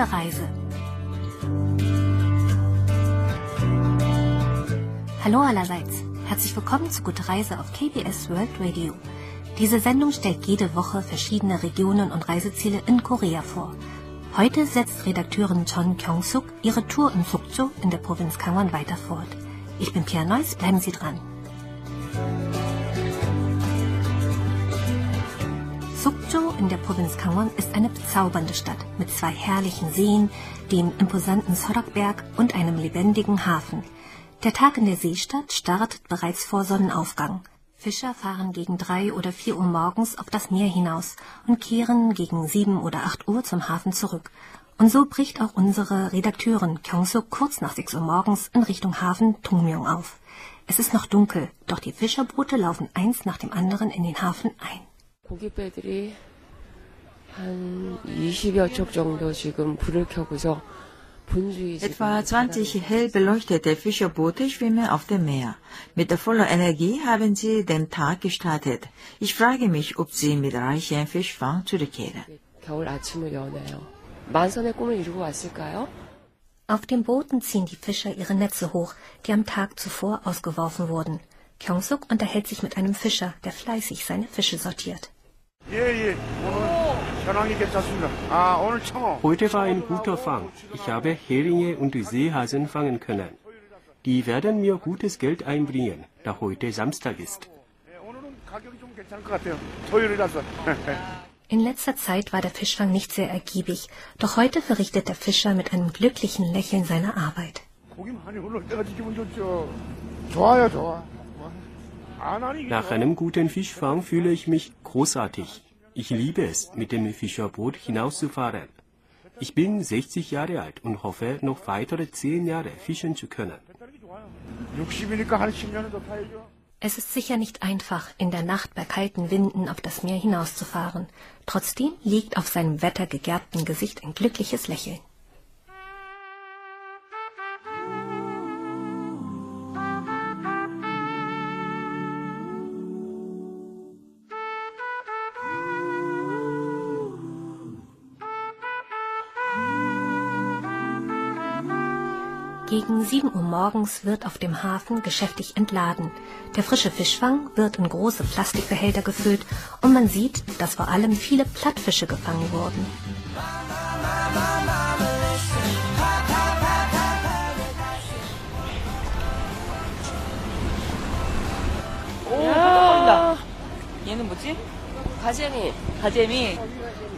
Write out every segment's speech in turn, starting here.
Gute Reise. Hallo allerseits. Herzlich willkommen zu Gute Reise auf KBS World Radio. Diese Sendung stellt jede Woche verschiedene Regionen und Reiseziele in Korea vor. Heute setzt Redakteurin Chon Kyung-suk ihre Tour in Sukcho in der Provinz Gangwon weiter fort. Ich bin Pia Neuss, bleiben Sie dran. Sukcho in der Provinz Gangwon ist eine bezaubernde Stadt mit zwei herrlichen Seen, dem imposanten Sorakberg und einem lebendigen Hafen. Der Tag in der Seestadt startet bereits vor Sonnenaufgang. Fischer fahren gegen drei oder vier Uhr morgens auf das Meer hinaus und kehren gegen sieben oder acht Uhr zum Hafen zurück. Und so bricht auch unsere Redakteurin Kyung-suk kurz nach sechs Uhr morgens in Richtung Hafen Tungmyong auf. Es ist noch dunkel, doch die Fischerboote laufen eins nach dem anderen in den Hafen ein. 고깃배들이 한 20여 척 정도 지금 불을 켜고서 Etwa 20 hell beleuchtete Fischerboote schwimmen auf dem Meer. Mit voller Energie haben sie den Tag gestartet. Ich frage mich, ob sie mit reichem Fischfang zurückkehren. 겨울 아침을 여네요. 만선의 꿈을 이루고 왔을까요? Auf den Booten ziehen die Fischer ihre Netze hoch, die am Tag zuvor ausgeworfen wurden. Kyung-suk unterhält sich mit einem Fischer, der fleißig seine Fische sortiert. Heute war ein guter Fang. Ich habe Heringe und Seehasen fangen können. Die werden mir gutes Geld einbringen, da heute Samstag ist. In letzter Zeit war der Fischfang nicht sehr ergiebig, doch heute verrichtet der Fischer mit einem glücklichen Lächeln seine Arbeit. Nach einem guten Fischfang fühle ich mich großartig. Ich liebe es, mit dem Fischerboot hinauszufahren. Ich bin 60 Jahre alt und hoffe, noch weitere 10 Jahre fischen zu können. Es ist sicher nicht einfach, in der Nacht bei kalten Winden auf das Meer hinauszufahren. Trotzdem liegt auf seinem wettergegerbten Gesicht ein glückliches Lächeln. Gegen 7 Uhr morgens wird auf dem Hafen geschäftig entladen. Der frische Fischfang wird in große Plastikbehälter gefüllt und man sieht, dass vor allem viele Plattfische gefangen wurden.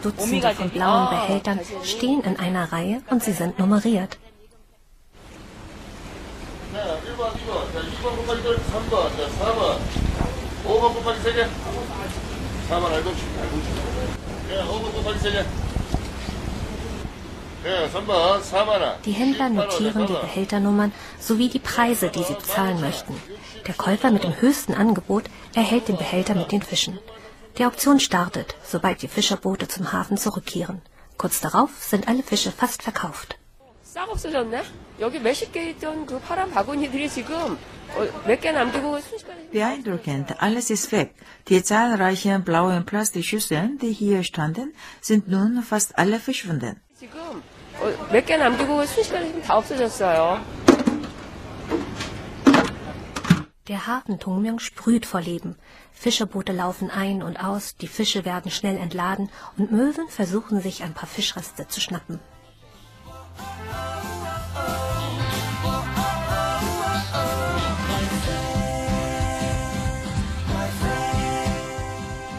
Dutzende von blauen Behältern stehen in einer Reihe und sie sind nummeriert. 자, 1번, 2번. 자, 2번 곱하기 3번. 자, 4번. 5번 곱하기 3개. 4번 알고 싶 알고 싶 야, 5번 곱하기 3개. 야, 3번, 4번. Die Händler notieren die Behälternummern sowie die Preise, die sie bezahlen möchten. Der Käufer mit dem höchsten Angebot erhält den Behälter mit den Fischen. Die Auktion startet, sobald die Fischerboote zum Hafen zurückkehren. Kurz darauf sind alle Fische fast verkauft. 싹 없어졌네? 여기 몇십 개 있던 그 파란 바구니들이 지금 어, 몇 개 남기고 순식간에 Beeindruckend, alles ist weg. Die zahlreichen blauen Plastikschüsseln, die hier standen, sind nun fast alle verschwunden. 지금 어, 몇 개 남기고 순식간에 지금 다 없어졌어요. Der Hafen Tongmyong sprüht vor Leben. Fischerboote laufen ein und aus, die Fische werden schnell entladen und Möwen versuchen sich ein paar Fischreste zu schnappen.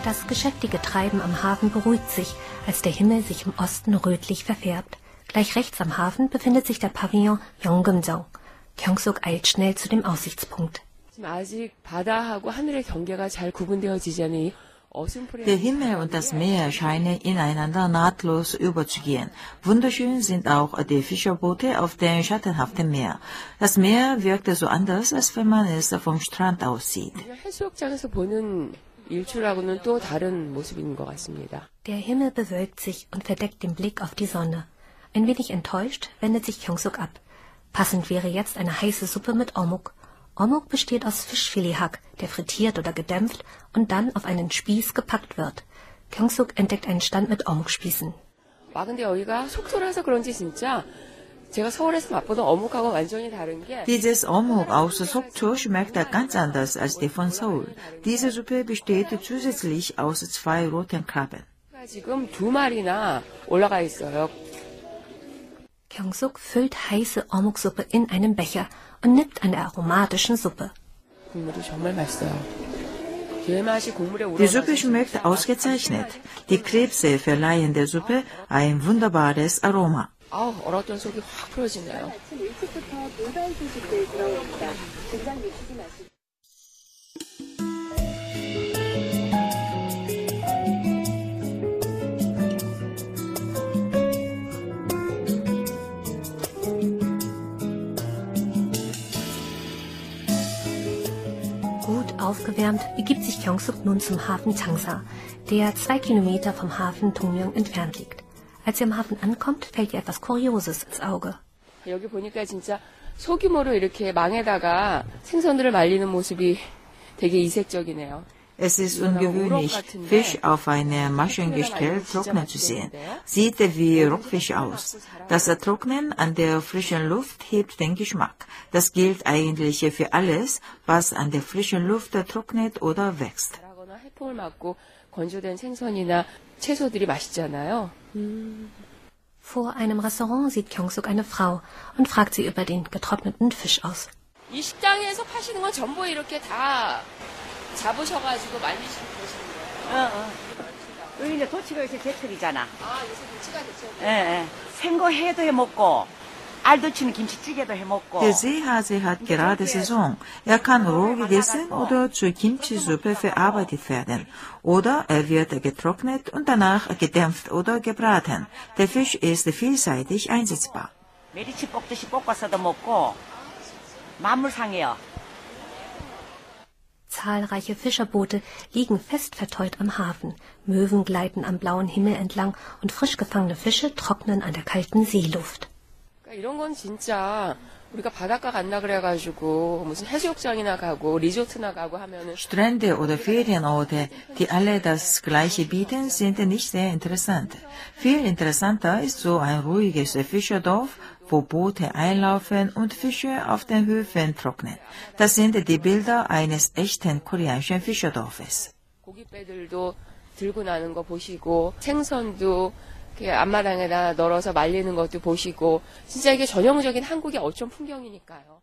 Das geschäftige Treiben am Hafen beruhigt sich, als der Himmel sich im Osten rötlich verfärbt. Gleich rechts am Hafen befindet sich der Pavillon Yonggumjeong. Kyungsuk eilt schnell zu dem Aussichtspunkt. Der Himmel und das Meer scheinen ineinander nahtlos überzugehen. Wunderschön sind auch die Fischerboote auf dem schattenhaften Meer. Das Meer wirkt so anders, als wenn man es vom Strand aussieht. sieht. 해수욕장에서 보는 일출하고는 또 다른 모습인 것 같습니다. Der Himmel bewölkt sich und verdeckt den Blick auf die Sonne. Ein wenig enttäuscht wendet sich Kyung-suk ab. Passend wäre jetzt eine heiße Suppe mit Omuk. Omuk besteht aus Fischfilethack, der frittiert oder gedämpft und dann auf einen Spieß gepackt wird. Kyung-suk entdeckt einen Stand mit Omuk-Spießen. 와 근데 여기가 속초라서 그런지 진짜 dieses Omuk aus Sokcho schmeckt ganz anders als die von Seoul. Diese Suppe besteht zusätzlich aus zwei roten Krabben. Kyungsuk füllt heiße Omuk-Suppe in einen Becher und nippt an der aromatischen Suppe. Die Suppe schmeckt ausgezeichnet. Die Krebse verleihen der Suppe ein wunderbares Aroma. 아우 얼었던 속이 확 풀어지네요. Gut aufgewärmt begibt sich Kyongsuk nun zum Hafen Changsa, der zwei Kilometer vom Hafen Tongmyong entfernt liegt. Als er am Hafen ankommt, fällt ihr etwas Kurioses ins Auge. 여기 보니까 진짜 소규모로 이렇게 망에다가 생선들을 말리는 모습이 되게 이색적이네요. Es ist ungewöhnlich, Fisch auf einer Maschengestell trocknen zu sehen. Sieht wie Rockfisch aus. Das Trocknen an der frischen Luft hebt den Geschmack. Das gilt eigentlich für alles, was an der frischen Luft trocknet oder wächst. 채소들이 맛있잖아요. Vor einem Restaurant sieht Kyongsuk eine Frau und fragt sie über den getrockneten Fisch aus. 이 식당에서 파시는 건 전부 이렇게 다 잡으셔가지고 말리시고 그러시는 거예요? 어, 어. 여기 이제 도치가 요새 제철이잖아. 아, 요새 도치가 됐죠. 예, 예. 생거 해도 해 먹고, Der Seehase hat gerade Saison. Er kann roh gegessen oder zur Kimchi-Suppe verarbeitet werden. Oder er wird getrocknet und danach gedämpft oder gebraten. Der Fisch ist vielseitig einsetzbar. Zahlreiche Fischerboote liegen fest verteut am Hafen. Möwen gleiten am blauen Himmel entlang und frisch gefangene Fische trocknen an der kalten Seeluft. 그러니까 이런 건 진짜 우리가 바닷가 간다 그래가지고 무슨 해수욕장이나 가고 리조트나 가고 하면은 Strände oder Ferienorte, die alle das gleiche bieten, sind nicht sehr interessant. Viel interessanter ist so ein ruhiges Fischerdorf, wo Boote einlaufen und Fische auf den Höfen trocknen. Das sind die Bilder eines echten koreanischen Fischerdorfes. 고깃배들도 들고 나는 거 보시고 생선도 이렇게 앞마당에다 널어서 말리는 것도 보시고 진짜 이게 전형적인 한국의 어촌 풍경이니까요.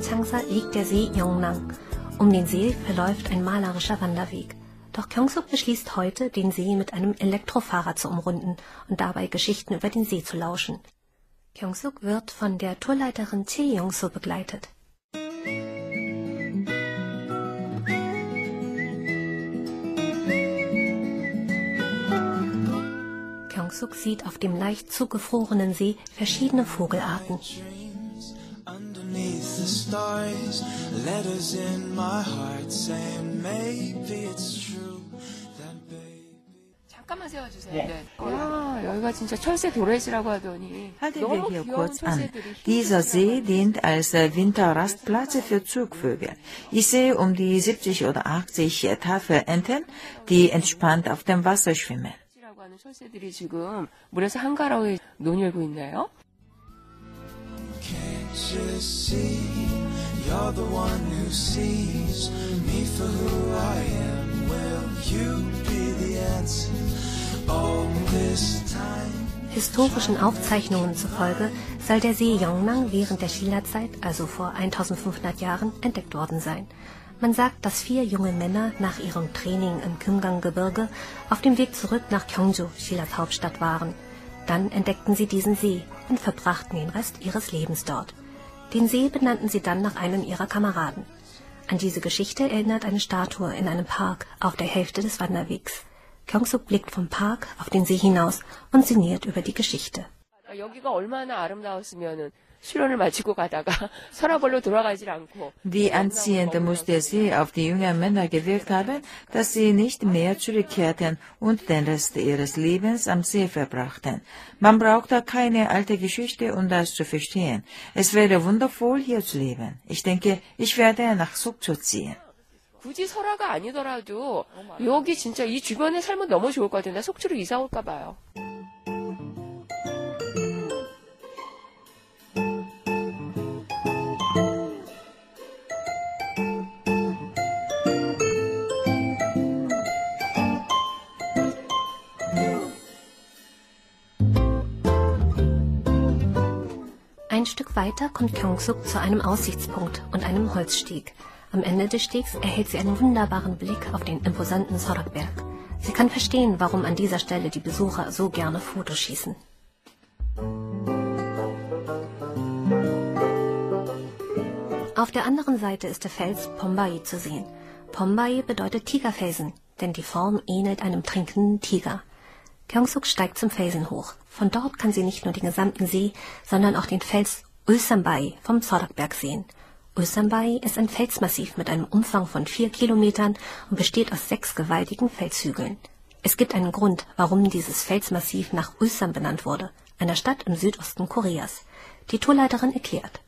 Changsa liegt der See Yongnam. Um den See verläuft ein malerischer Wanderweg. Doch Kyongsuk beschließt heute, den See mit einem Elektrofahrrad zu umrunden und dabei Geschichten über den See zu lauschen. Kyongsuk wird von der Tourleiterin Che Yong-soo begleitet. Kyongsuk sieht auf dem leicht zugefrorenen See verschiedene Vogelarten underneath the stars. Letters in my heart saying maybe it's true that baby. 잠깐만 세워주세요. 네. 야, 여기가 진짜 철새 도래지라고 하더니 Halten wir 너무 hier 귀여운 kurz an. 철새들이 Dieser See dient als äh, Winterrastplatz für Zugvögel. Ich sehe um die 70 oder 80 Tafelenten, die entspannt auf dem Wasser schwimmen. 라고 하는 철새들이 지금 물에서 한가로이 논일고 있네요. You see you're the one who sees me for who I am? Will you be the answer all this time? Historischen Aufzeichnungen zufolge soll der See Yongnam während der Shilla-Zeit, also vor 1500 Jahren, entdeckt worden sein. Man sagt, dass vier junge Männer nach ihrem Training im Kimgang-Gebirge auf dem Weg zurück nach Gyeongju, Shillas Hauptstadt, waren. Dann entdeckten sie diesen See und verbrachten den Rest ihres Lebens dort. Den See benannten sie dann nach einem ihrer Kameraden. An diese Geschichte erinnert eine Statue in einem Park auf der Hälfte des Wanderwegs. Kyongsuk blickt vom Park auf den See hinaus und sinniert über die Geschichte. 그러니까 여기가 얼마나 아름다웠으면은 수련을 마치고 가다가 서라벌로 돌아가질 않고 Wie anziehend muss der See auf die jungen Männer gewirkt haben, dass sie nicht mehr zurückkehrten und den Rest ihres Lebens am See verbrachten. Man braucht da keine alte Geschichte, um das zu verstehen. Es wäre wundervoll, hier zu leben. Ich denke, ich werde nach Sukcho ziehen. 굳이 설화가 아니더라도 여기 진짜 이 주변에 살면 너무 좋을 것 같아요. 나 속초로 이사 올까 봐요. Ein Stück weiter kommt Gyeongsuk zu einem Aussichtspunkt und einem Holzsteg. Am Ende des Stegs erhält sie einen wunderbaren Blick auf den imposanten Sorakberg. Sie kann verstehen, warum an dieser Stelle die Besucher so gerne Fotos schießen. Auf der anderen Seite ist der Fels Pombai zu sehen. Pombai bedeutet Tigerfelsen, denn die Form ähnelt einem trinkenden Tiger. Gyeongsuk steigt zum Felsen hoch. Von dort kann sie nicht nur den gesamten See, sondern auch den Fels Ulsanbai vom Zorakberg sehen. Ulsanbai ist ein Felsmassiv mit einem Umfang von vier Kilometern und besteht aus sechs gewaltigen Felshügeln. Es gibt einen Grund, warum dieses Felsmassiv nach Ulsan benannt wurde, einer Stadt im Südosten Koreas. Die Tourleiterin erklärt.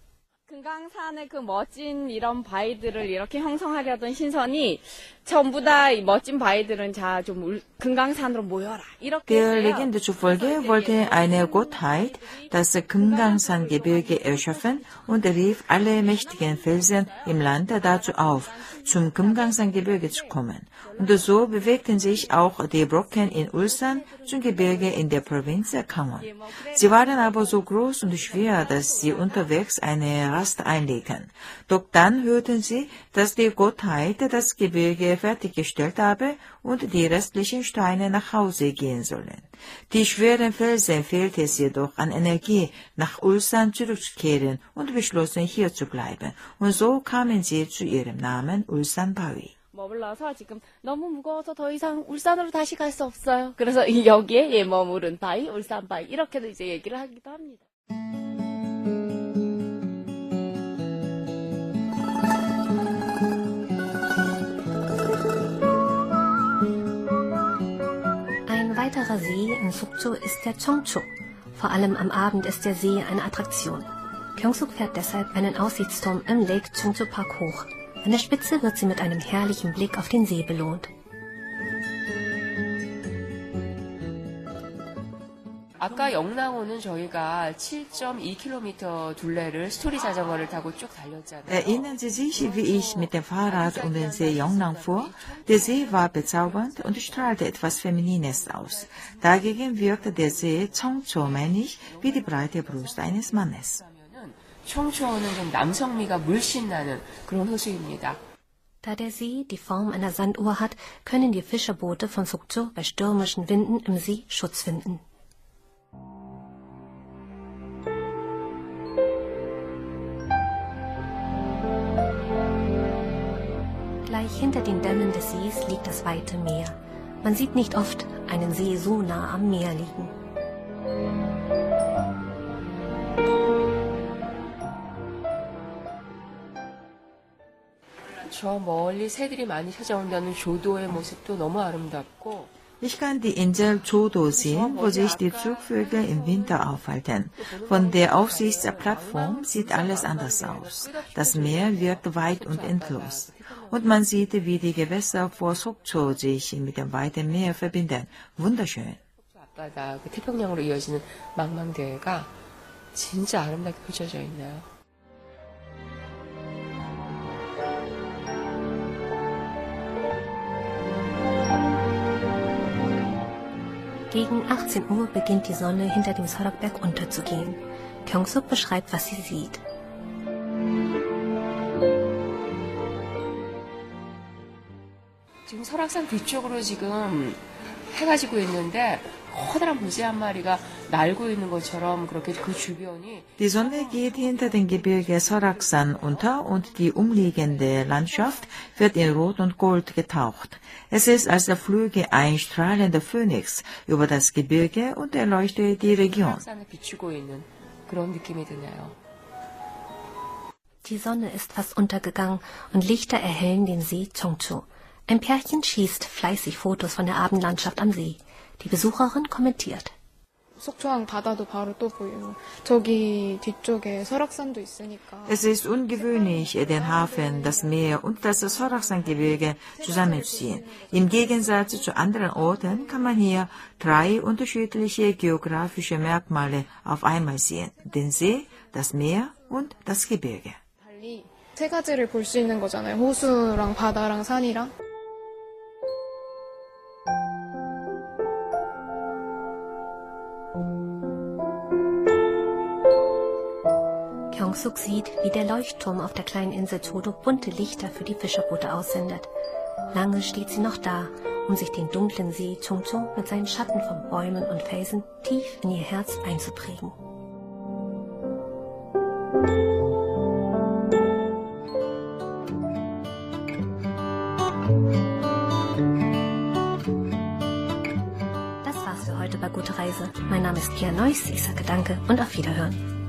금강산의 그 멋진 이런 바위들을 이렇게 형성하려던 신선이 전부 다 이 멋진 바위들은 자 좀 금강산으로 모여라 이렇게 Der 했어요. Legende zufolge wollte eine Gottheit das Kumgangsan-Gebirge erschaffen und rief alle mächtigen Felsen im Land dazu auf, zum Kumgangsan-Gebirge zu kommen. Und so bewegten sich auch die Brocken in Ulsan zum Gebirge in der Provinz Gangwon. Sie waren aber so groß und schwer, dass sie unterwegs eine Rast einlegten. Doch dann hörten sie, dass die Gottheit das Gebirge fertiggestellt habe und die restlichen Steine nach Hause gehen sollen. Die schweren Felsen fehlte es jedoch an Energie, nach Ulsan zurückzukehren und beschlossen, hier zu bleiben. Und so kamen sie zu ihrem Namen Ulsan Bawi. 머물러서 지금 너무 무거워서 더 이상 울산으로 다시 갈 수 없어요. 그래서 이 여기에 예 머무른 바위, 울산 바위 이렇게도 이제 얘기를 하기도 합니다. Ein weiterer See in Sukcho ist der Chongcho. Vor allem am Abend ist der See eine Attraktion. Gyeongsuk fährt deshalb einen Aussichtsturm im Lake Chungcho Park hoch. An der Spitze wird sie mit einem herrlichen Blick auf den See belohnt. 아까 영랑호는 저희가 7.2km 둘레를 스토리 자전거를 타고 쭉 달렸잖아요. Erinnern Sie sich, wie ich mit dem Fahrrad um den See Yongnam fuhr? Der See war bezaubernd und strahlte etwas Feminines aus. Dagegen wirkte der See Chongcho männlich wie die breite Brust eines Mannes. 그러면은 청초호는 좀 남성미가 물씬 나는 그런 호수입니다. Da der See die Form einer Sanduhr hat, können die Fischerboote von Sukcho bei stürmischen Winden im See Schutz finden. Gleich hinter den Dämmen des Sees liegt das weite Meer. Man sieht nicht oft einen See so nah am Meer liegen. Ich kann die Insel Jodo sehen, wo sich die Zugvögel im Winter aufhalten. Von der Aufsichtsplattform sieht alles anders aus. Das Meer wirkt weit und endlos und man sieht, wie die Gewässer vor Sokcho sich mit dem weiten Meer verbinden. Wunderschön. Gegen 18 Uhr beginnt die Sonne hinter dem Sorokberg unterzugehen. Kyungsuk beschreibt, was sie sieht. 설악산 뒤쪽으로 지금 해가 지고 있는데 커다란 보지 한 마리가 날고 있는 것처럼 그렇게 그 주변이 Die Sonne geht hinter dem Gebirge Soraksan unter und die umliegende Landschaft wird in Rot und Gold getaucht. Es ist, als der flüge ein strahlender Phönix über das Gebirge und erleuchtet die Region. 산을 비추고 있는 그런 느낌이 드네요. Die Sonne ist fast untergegangen und Lichter erhellen den See Chongchu. Ein Pärchen schießt fleißig Fotos von der Abendlandschaft am See. Die Besucherin kommentiert. 속초항 바다도 바로 또 보이고 저기 뒤쪽에 설악산도 있으니까 Es ist ungewöhnlich, den Hafen, das Meer und das Soraksan-Gebirge zusammenzuziehen. Im Gegensatz zu anderen Orten kann man hier drei unterschiedliche geografische Merkmale auf einmal sehen. Den See, das Meer und das Gebirge. 달리 세 가지를 볼 수 있는 거잖아요. 호수랑 바다랑 산이랑. Kyung-suk sieht, wie der Leuchtturm auf der kleinen Insel Chodo bunte Lichter für die Fischerboote aussendet. Lange steht sie noch da, um sich den dunklen See Chungcho mit seinen Schatten von Bäumen und Felsen tief in ihr Herz einzuprägen. Das war's für heute bei Gute Reise. Mein Name ist Pia Neuss. Ich sage Danke und auf Wiederhören.